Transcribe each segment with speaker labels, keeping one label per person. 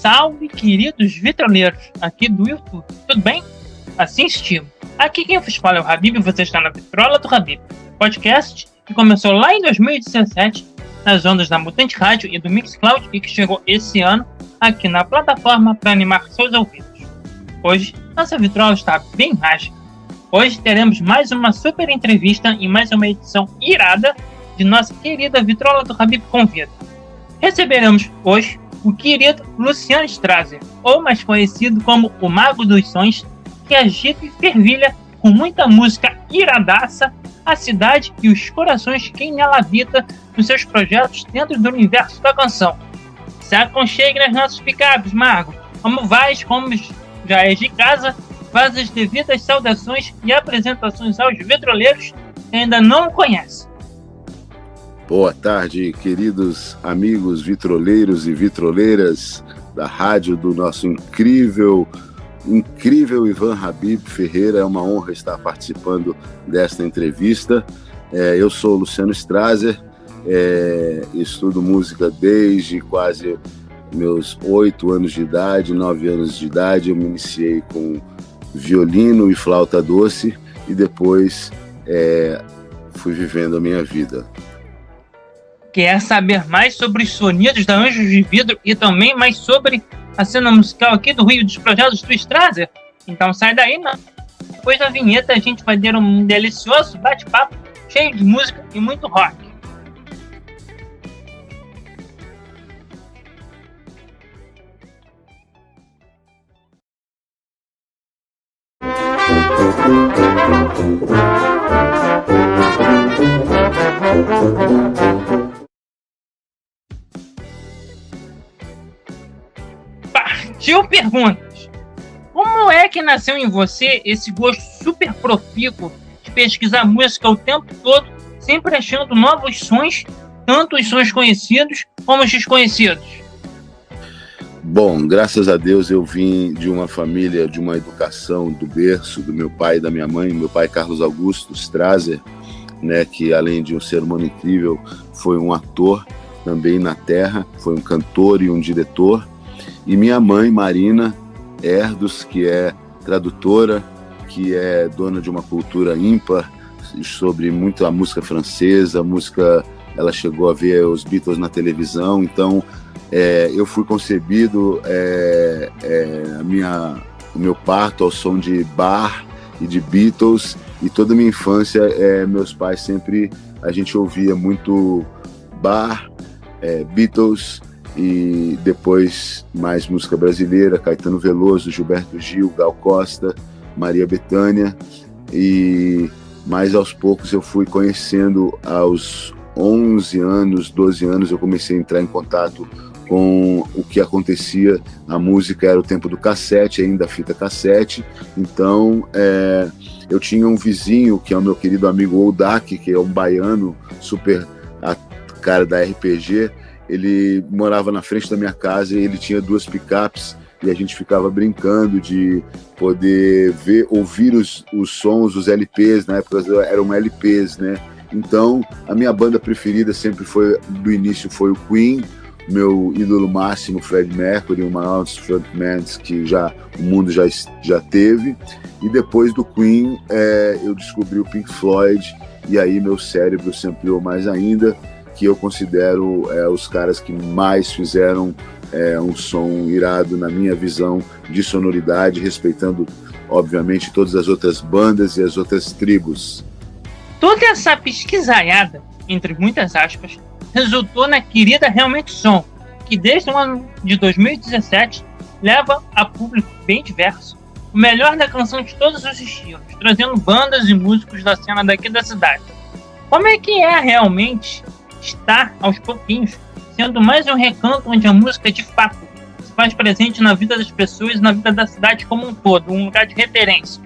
Speaker 1: Salve, queridos vitroleiros aqui do YouTube. Tudo bem? Assim estimo. Aqui quem vos fala é o Habib e você está na Vitrola do Habib, podcast que começou lá em 2017 nas ondas da Mutante Rádio e do Mixcloud e que chegou esse ano aqui na plataforma para animar seus ouvidos. Hoje, nossa vitrola está bem mágica. Hoje teremos mais uma super entrevista e mais uma edição irada de nossa querida Vitrola do Habib Convida. Receberemos hoje o querido Luciano Strasser, ou mais conhecido como o Mago dos Sons, que agita e fervilha com muita música iradaça a cidade e os corações quem nela habita nos seus projetos dentro do universo da canção. Se aconchegue nas nossas picapes, Mago. Como vais, como já és de casa, faz as devidas saudações e apresentações aos vitroleiros que ainda não conhecem.
Speaker 2: Boa tarde, queridos amigos vitroleiros e vitroleiras da rádio do nosso incrível, incrível Ivan Habib Ferreira. É uma honra estar participando desta entrevista. É, eu sou Luciano Strasser, é, estudo música desde quase meus oito anos de idade, nove anos de idade. Eu me iniciei com violino e flauta doce e depois é, fui vivendo a minha vida.
Speaker 1: Quer saber mais sobre os sonidos da Anjos de Vidro e também mais sobre a cena musical aqui do Rio dos Projetos do Strazer? Então sai daí, não. Depois da vinheta a gente vai ter um delicioso bate-papo cheio de música e muito rock. Partiu perguntas. Como é que nasceu em você esse gosto super profícuo de pesquisar música o tempo todo, sempre achando novos sons, tanto os sons conhecidos como os desconhecidos?
Speaker 2: Bom, graças a Deus eu vim de uma família, de uma educação do berço, do meu pai e da minha mãe. Meu pai, Carlos Augusto Strazer, né, que além de um ser humano incrível, foi um ator também na terra, foi um cantor e um diretor. E minha mãe, Marina Erdos, que é tradutora, que é dona de uma cultura ímpar sobre muito a música francesa, a música, ela chegou a ver os Beatles na televisão, então é, eu fui concebido é, é, a minha, o meu parto ao som de bar e de Beatles e toda a minha infância é, meus pais sempre a gente ouvia muito bar, é, Beatles e depois mais música brasileira, Caetano Veloso, Gilberto Gil, Gal Costa, Maria Bethânia e mais aos poucos eu fui conhecendo aos 11 anos, 12 anos eu comecei a entrar em contato com o que acontecia. A música era o tempo do cassete, ainda fita cassete. Então, é, eu tinha um vizinho, que é o meu querido amigo Oldak, que é um baiano, super a cara da RPG. Ele morava na frente da minha casa e ele tinha duas picapes e a gente ficava brincando de poder ver, ouvir os, os sons, os LPs, na época eram LPs, né? Então, a minha banda preferida sempre foi, do início, foi o Queen, meu ídolo máximo, Fred Mercury, um maior dos frontmans que já o mundo já, já teve. E depois do Queen, é, eu descobri o Pink Floyd e aí meu cérebro se ampliou mais ainda, que eu considero é, os caras que mais fizeram é, um som irado na minha visão de sonoridade, respeitando, obviamente, todas as outras bandas e as outras tribos.
Speaker 1: Toda essa pesquisaiada, entre muitas aspas, resultou na querida Realmente Som, que desde o ano de 2017 leva a público bem diverso o melhor da canção de todos os estilos, trazendo bandas e músicos da cena daqui da cidade. Como é que é realmente estar aos pouquinhos sendo mais um recanto onde a música de fato se faz presente na vida das pessoas e na vida da cidade como um todo, um lugar de referência?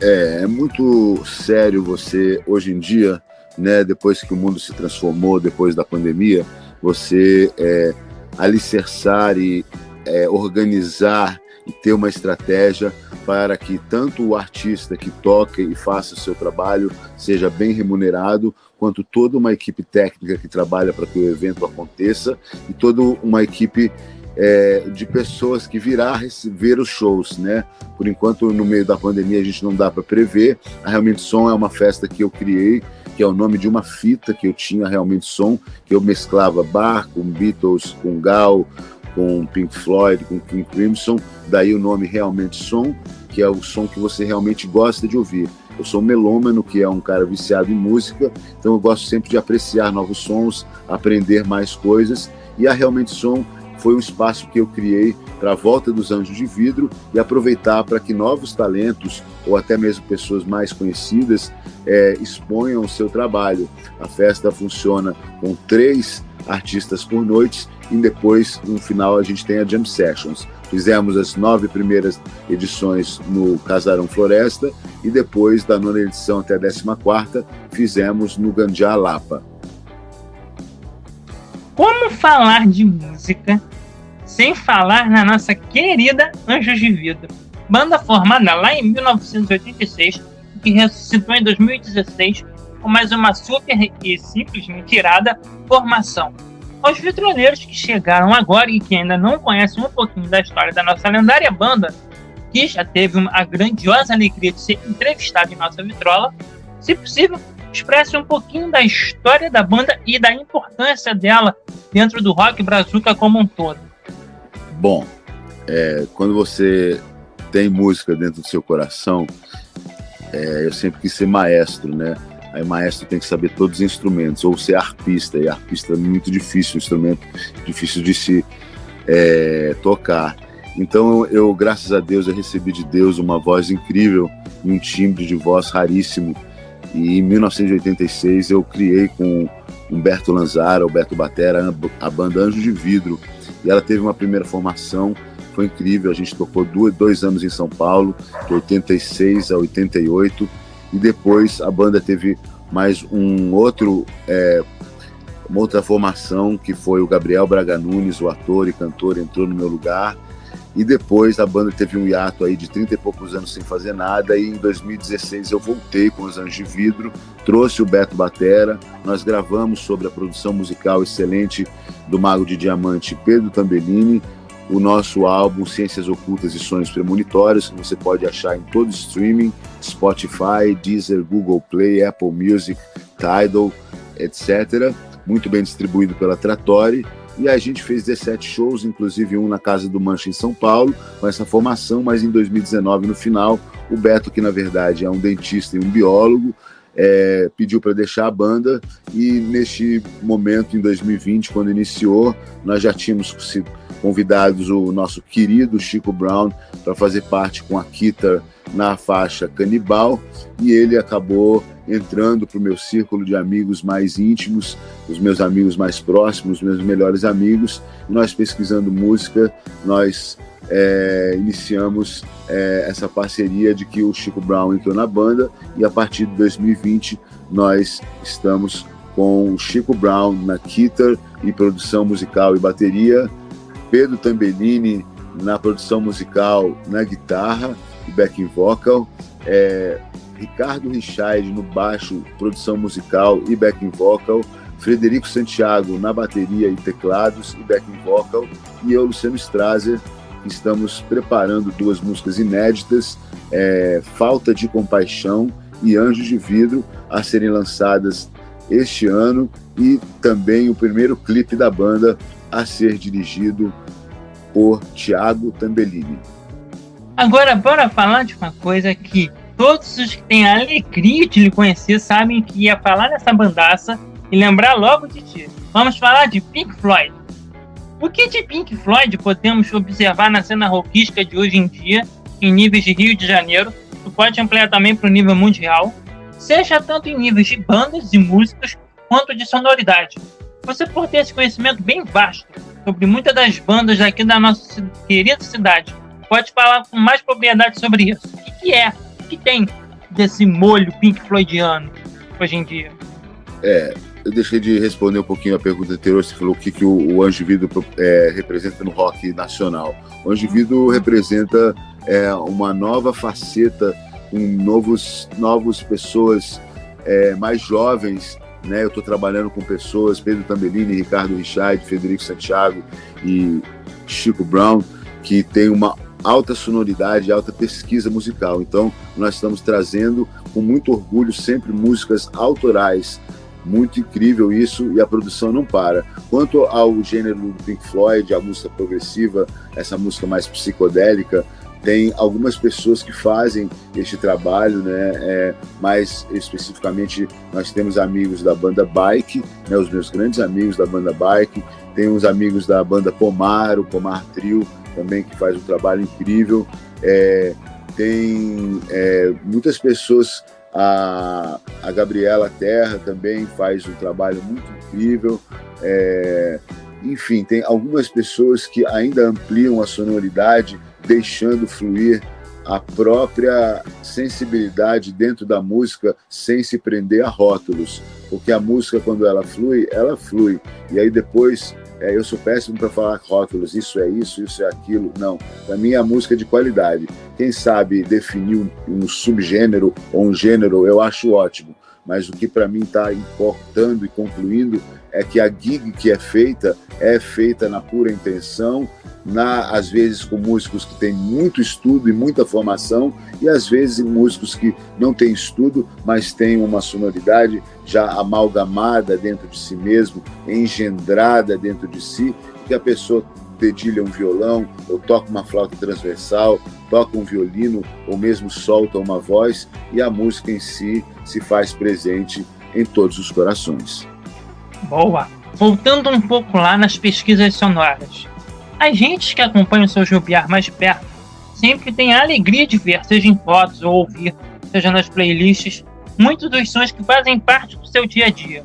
Speaker 2: É, é muito sério você, hoje em dia, né, depois que o mundo se transformou, depois da pandemia, você é, alicerçar e é, organizar e ter uma estratégia para que tanto o artista que toca e faça o seu trabalho seja bem remunerado, quanto toda uma equipe técnica que trabalha para que o evento aconteça e toda uma equipe é, de pessoas que virá ver os shows, né? Por enquanto, no meio da pandemia, a gente não dá para prever. A Realmente Som é uma festa que eu criei, que é o nome de uma fita que eu tinha, Realmente Som, que eu mesclava bar com Beatles, com Gal, com Pink Floyd, com King Crimson, daí o nome Realmente Som, que é o som que você realmente gosta de ouvir. Eu sou melômano, que é um cara viciado em música, então eu gosto sempre de apreciar novos sons, aprender mais coisas, e a Realmente Som foi um espaço que eu criei para a volta dos Anjos de Vidro e aproveitar para que novos talentos, ou até mesmo pessoas mais conhecidas, é, exponham o seu trabalho. A festa funciona com três artistas por noite e depois, no final, a gente tem a Jam Sessions. Fizemos as nove primeiras edições no Casarão Floresta e depois, da nona edição até a décima quarta, fizemos no Gandia Lapa.
Speaker 1: Como falar de música sem falar na nossa querida Anjos de Vidro? Banda formada lá em 1986 que ressuscitou em 2016 com mais uma super e simplesmente irada formação aos vitroleiros que chegaram agora e que ainda não conhecem um pouquinho da história da nossa lendária banda, que já teve a grandiosa alegria de ser entrevistado em nossa vitrola, se possível, expresse um pouquinho da história da banda e da importância dela dentro do rock brazuca como um todo.
Speaker 2: Bom, é, quando você tem música dentro do seu coração, é, eu sempre quis ser maestro, né? Aí maestro tem que saber todos os instrumentos, ou ser arpista, e arpista é muito difícil, um instrumento difícil de se é, tocar. Então eu, graças a Deus, eu recebi de Deus uma voz incrível um timbre de voz raríssimo. E em 1986 eu criei com Humberto Lanzara, Alberto Batera, a banda Anjo de Vidro. E ela teve uma primeira formação, foi incrível. A gente tocou dois anos em São Paulo, de 86 a 88 e depois a banda teve mais um outro é, uma outra formação que foi o Gabriel Braga Nunes, o ator e cantor, entrou no meu lugar. E depois a banda teve um hiato aí de 30 e poucos anos sem fazer nada. E em 2016 eu voltei com os Anjos de Vidro, trouxe o Beto Batera. Nós gravamos sobre a produção musical excelente do Mago de Diamante Pedro Tambellini o nosso álbum Ciências Ocultas e Sonhos Premonitórios, que você pode achar em todo streaming, Spotify, Deezer, Google Play, Apple Music, Tidal, etc. Muito bem distribuído pela Trattori. E a gente fez 17 shows, inclusive um na Casa do Mancha em São Paulo, com essa formação, mas em 2019, no final, o Beto, que na verdade é um dentista e um biólogo, é, pediu para deixar a banda e neste momento, em 2020, quando iniciou, nós já tínhamos convidados o nosso querido Chico Brown para fazer parte com a Kita na faixa Canibal e ele acabou entrando para o meu círculo de amigos mais íntimos, os meus amigos mais próximos, os meus melhores amigos. Nós pesquisando música, nós é, iniciamos é, essa parceria de que o Chico Brown entrou na banda e a partir de 2020 nós estamos com o Chico Brown na guitar e produção musical e bateria, Pedro Tambellini na produção musical, na guitarra backing vocal, é, Ricardo Richard no baixo, produção musical e backing vocal, Frederico Santiago na bateria e teclados e backing vocal, e eu, Luciano Strazer, estamos preparando duas músicas inéditas, é, Falta de Compaixão e Anjos de Vidro, a serem lançadas este ano, e também o primeiro clipe da banda a ser dirigido por Tiago Tambellini.
Speaker 1: Agora, bora falar de uma coisa que todos os que têm a alegria de lhe conhecer sabem que ia falar nessa bandaça e lembrar logo de ti. Vamos falar de Pink Floyd. O que de Pink Floyd podemos observar na cena rockística de hoje em dia, em níveis de Rio de Janeiro, tu pode ampliar também para o nível mundial, seja tanto em níveis de bandas e músicas, quanto de sonoridade. Você por ter esse conhecimento bem vasto sobre muitas das bandas daqui da nossa querida cidade, pode falar com mais propriedade sobre isso. O que, que é? O que tem desse molho Pink Floydiano hoje em dia?
Speaker 2: É, eu deixei de responder um pouquinho a pergunta anterior. Você falou o que, que o, o Anjo Vidro é, representa no rock nacional. O Anjo Vidro representa é, uma nova faceta, com novos, novos pessoas é, mais jovens né? Eu estou trabalhando com pessoas, Pedro Tambellini, Ricardo Richard, Federico Santiago e Chico Brown, que tem uma alta sonoridade, alta pesquisa musical. Então, nós estamos trazendo com muito orgulho sempre músicas autorais. Muito incrível isso e a produção não para. Quanto ao gênero do Pink Floyd, a música progressiva, essa música mais psicodélica, tem algumas pessoas que fazem este trabalho, né? É, mais especificamente, nós temos amigos da banda Bike, né? Os meus grandes amigos da banda Bike, tem uns amigos da banda Pomar, o Pomar Trio, também que faz um trabalho incrível. É, tem é, muitas pessoas, a, a Gabriela Terra também faz um trabalho muito incrível. É, enfim, tem algumas pessoas que ainda ampliam a sonoridade deixando fluir a própria sensibilidade dentro da música sem se prender a rótulos. Porque a música, quando ela flui, ela flui. E aí depois, é, eu sou péssimo para falar rótulos, isso é isso, isso é aquilo. Não. Para mim, é a música de qualidade. Quem sabe definir um, um subgênero ou um gênero, eu acho ótimo. Mas o que para mim está importando e concluindo é que a gig que é feita é feita na pura intenção na, às vezes com músicos que têm muito estudo e muita formação, e às vezes músicos que não têm estudo, mas têm uma sonoridade já amalgamada dentro de si mesmo, engendrada dentro de si, que a pessoa dedilha um violão, ou toca uma flauta transversal, toca um violino, ou mesmo solta uma voz, e a música em si se faz presente em todos os corações.
Speaker 1: Boa! Voltando um pouco lá nas pesquisas sonoras. A gente que acompanha o seu Jubiar mais perto sempre tem a alegria de ver, seja em fotos ou ouvir, seja nas playlists, muitos dos sons que fazem parte do seu dia a dia.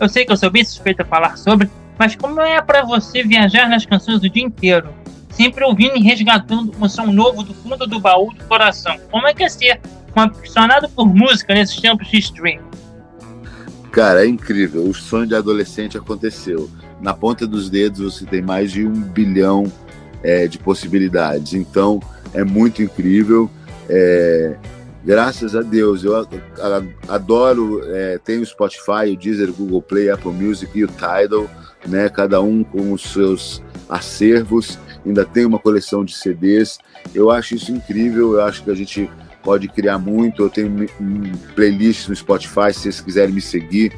Speaker 1: Eu sei que eu sou bem suspeito a falar sobre, mas como é para você viajar nas canções o dia inteiro, sempre ouvindo e resgatando um som novo do fundo do baú do coração? Como é que é ser um apaixonado por música nesses tempos de stream?
Speaker 2: Cara, é incrível. O sonho de adolescente aconteceu na ponta dos dedos você tem mais de um bilhão é, de possibilidades. Então é muito incrível. É, graças a Deus, eu adoro, é, tem o Spotify, o Deezer, o Google Play, Apple Music e o Tidal, né? Cada um com os seus acervos. Ainda tem uma coleção de CDs. Eu acho isso incrível. Eu acho que a gente pode criar muito. Eu tenho um playlist no Spotify, se vocês quiserem me seguir.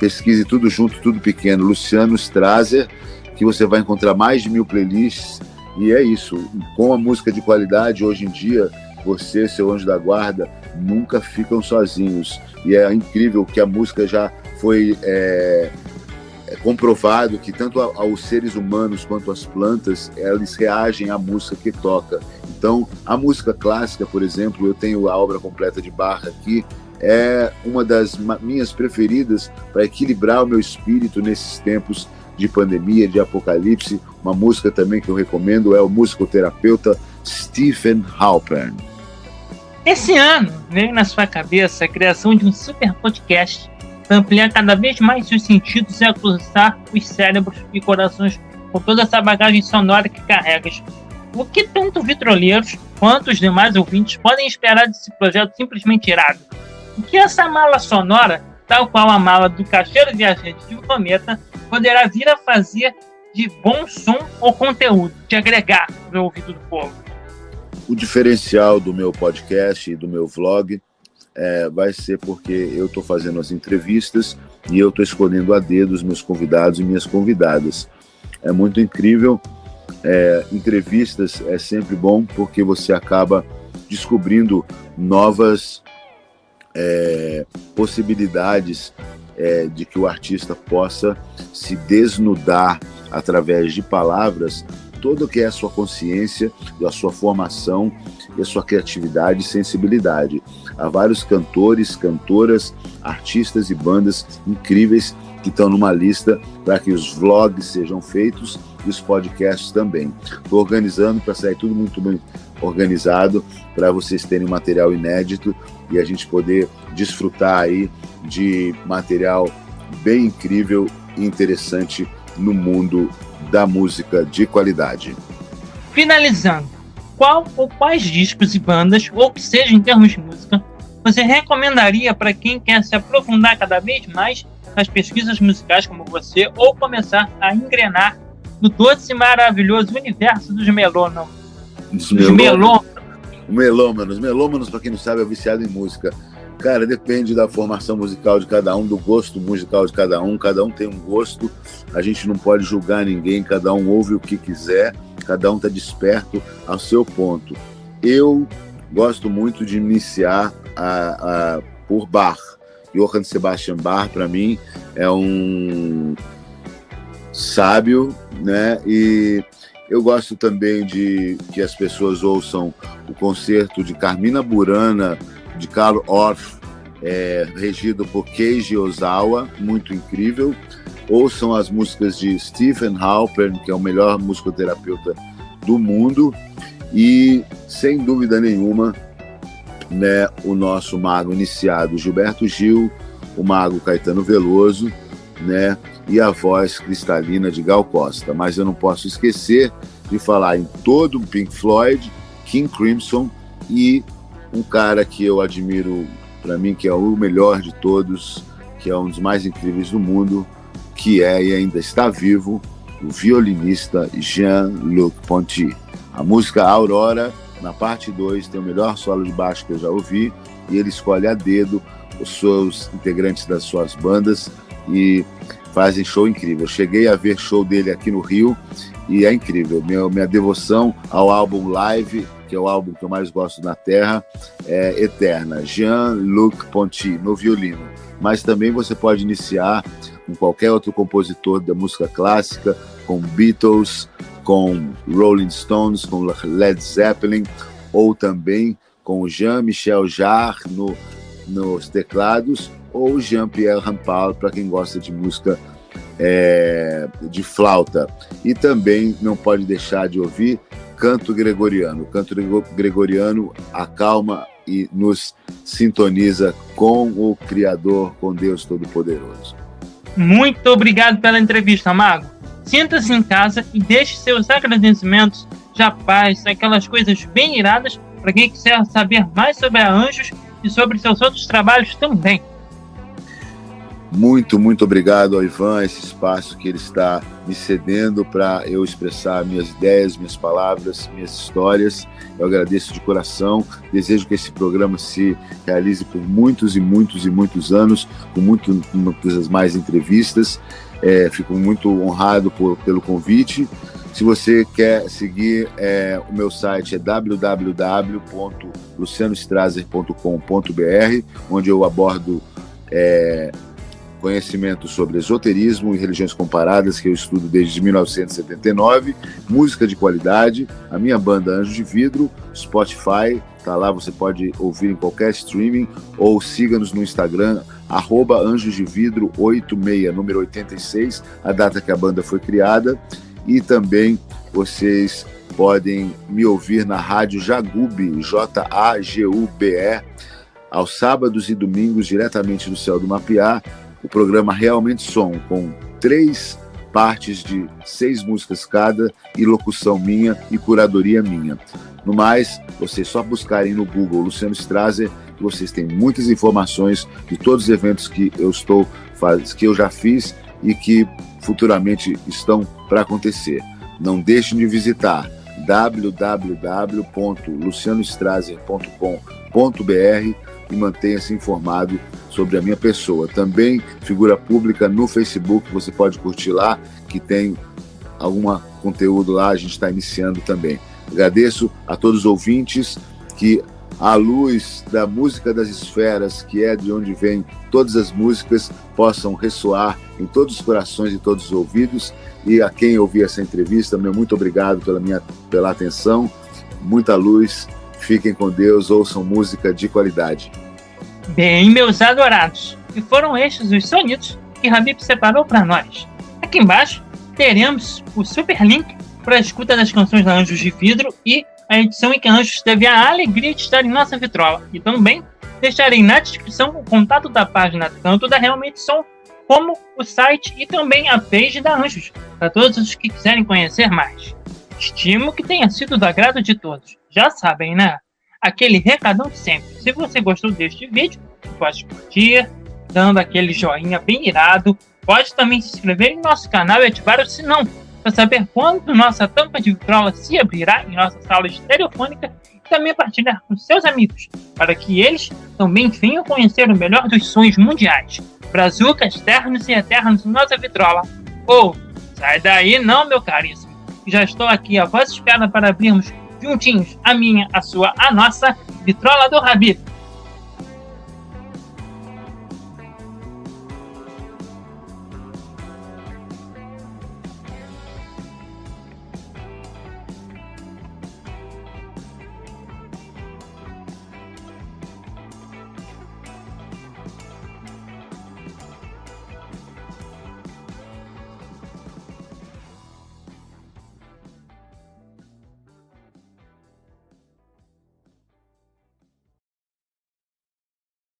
Speaker 2: Pesquise tudo junto, tudo pequeno. Luciano Strazer, que você vai encontrar mais de mil playlists. E é isso. Com a música de qualidade, hoje em dia, você, seu anjo da guarda, nunca ficam sozinhos. E é incrível que a música já foi é, é comprovado que tanto aos seres humanos quanto às plantas, eles reagem à música que toca. Então, a música clássica, por exemplo, eu tenho a obra completa de Bach aqui, é uma das minhas preferidas para equilibrar o meu espírito nesses tempos de pandemia, de apocalipse. Uma música também que eu recomendo é o musicoterapeuta Stephen Halpern.
Speaker 1: Esse ano veio na sua cabeça a criação de um super podcast para ampliar cada vez mais os sentidos e acusar os cérebros e corações com toda essa bagagem sonora que carregas o que tanto vitroleiros quanto os demais ouvintes podem esperar desse projeto simplesmente irado? Que essa mala sonora, tal qual a mala do caixeiro viajante de um cometa, poderá vir a fazer de bom som ou conteúdo, de agregar no ouvido do povo?
Speaker 2: O diferencial do meu podcast e do meu vlog é, vai ser porque eu estou fazendo as entrevistas e eu estou escolhendo a dedo os meus convidados e minhas convidadas. É muito incrível é, entrevistas é sempre bom porque você acaba descobrindo novas é, possibilidades é, de que o artista possa se desnudar através de palavras todo que é a sua consciência, a sua formação e a sua criatividade e sensibilidade. Há vários cantores, cantoras, artistas e bandas incríveis que estão numa lista para que os vlogs sejam feitos e os podcasts também. Estou organizando para sair tudo muito bem organizado para vocês terem material inédito e a gente poder desfrutar aí de material bem incrível e interessante no mundo da música de qualidade.
Speaker 1: Finalizando, qual ou quais discos e bandas, ou que seja em termos de música, você recomendaria para quem quer se aprofundar cada vez mais nas pesquisas musicais como você ou começar a engrenar no doce e maravilhoso universo dos melômanos.
Speaker 2: Dos melômanos. Melômanos. Melômanos, para quem não sabe, é viciado em música. Cara, depende da formação musical de cada um, do gosto musical de cada um. Cada um tem um gosto. A gente não pode julgar ninguém. Cada um ouve o que quiser. Cada um está desperto ao seu ponto. Eu gosto muito de iniciar a, a, por Bach. Johann Sebastian Bach, para mim, é um sábio, né? E eu gosto também de que as pessoas ouçam o concerto de Carmina Burana, de Carlo Orff, é, regido por Keiji Ozawa, muito incrível. Ouçam as músicas de Stephen Halpern, que é o melhor musicoterapeuta do mundo. E, sem dúvida nenhuma, né, o nosso mago iniciado Gilberto Gil, o mago Caetano Veloso, né, e a voz cristalina de Gal Costa. Mas eu não posso esquecer de falar em todo o Pink Floyd, King Crimson e um cara que eu admiro, para mim, que é o melhor de todos, que é um dos mais incríveis do mundo, que é e ainda está vivo, o violinista Jean-Luc Ponty. A música Aurora, na parte 2, tem o melhor solo de baixo que eu já ouvi, e ele escolhe a dedo os seus integrantes das suas bandas e fazem show incrível. cheguei a ver show dele aqui no Rio e é incrível. Minha, minha devoção ao álbum Live, que é o álbum que eu mais gosto na Terra, é eterna. Jean-Luc Ponty, no violino. Mas também você pode iniciar com qualquer outro compositor da música clássica, com Beatles, com Rolling Stones, com Led Zeppelin, ou também com Jean-Michel Jarre no, nos teclados, ou Jean-Pierre Rampal, para quem gosta de música é, de flauta. E também não pode deixar de ouvir canto gregoriano. O canto gregoriano acalma e nos sintoniza com o Criador, com Deus Todo-Poderoso.
Speaker 1: Muito obrigado pela entrevista, Mago. Sinta-se em casa e deixe seus agradecimentos, já paz, aquelas coisas bem iradas para quem quiser saber mais sobre a Anjos e sobre seus outros trabalhos também.
Speaker 2: Muito, muito obrigado ao Ivan, esse espaço que ele está me cedendo para eu expressar minhas ideias, minhas palavras, minhas histórias. Eu agradeço de coração. Desejo que esse programa se realize por muitos e muitos e muitos anos, com muito, muitas mais entrevistas. É, fico muito honrado por, pelo convite. Se você quer seguir, é, o meu site é www.lucianostrazer.com.br, onde eu abordo é, conhecimento sobre esoterismo e religiões comparadas, que eu estudo desde 1979, música de qualidade, a minha banda Anjo de Vidro, Spotify, tá lá, você pode ouvir em qualquer streaming, ou siga-nos no Instagram, arroba Anjos de Vidro 86, número 86, a data que a banda foi criada, e também vocês podem me ouvir na rádio Jagube, J-A-G-U-B-E, aos sábados e domingos, diretamente do céu do Mapiá, o programa Realmente Som, com três partes de seis músicas cada e locução minha e curadoria minha. No mais, vocês só buscarem no Google Luciano Strazer, que vocês têm muitas informações de todos os eventos que eu estou que eu já fiz e que futuramente estão para acontecer. Não deixem de visitar www.lucianostrazer.com.br e mantenha-se informado sobre a minha pessoa. Também figura pública no Facebook, você pode curtir lá, que tem algum conteúdo lá, a gente está iniciando também. Agradeço a todos os ouvintes que a luz da música das esferas, que é de onde vêm todas as músicas, possam ressoar em todos os corações e todos os ouvidos. E a quem ouviu essa entrevista, meu muito obrigado pela minha pela atenção. Muita luz. Fiquem com Deus, ouçam música de qualidade.
Speaker 1: Bem, meus adorados, e foram estes os sonidos que Habib separou para nós. Aqui embaixo teremos o super link para a escuta das canções da Anjos de Vidro e a edição em que Anjos teve a alegria de estar em nossa vitrola. E também deixarei na descrição o contato da página tanto da Realmente Som como o site e também a page da Anjos, para todos os que quiserem conhecer mais. Estimo que tenha sido do agrado de todos. Já sabem, né? Aquele recadão de sempre. Se você gostou deste vídeo, pode curtir, dando aquele joinha bem irado. Pode também se inscrever em nosso canal e ativar o sinão para saber quando nossa tampa de vitrola se abrirá em nossa sala estereofônica e também partilhar com seus amigos, para que eles também venham conhecer o melhor dos sonhos mundiais. Brazucas, ternos e eternos em nossa vitrola. Ou, oh, sai daí não, meu caríssimo. Já estou aqui a vossa espera para abrirmos juntinhos a minha, a sua, a nossa vitrola do Rabib.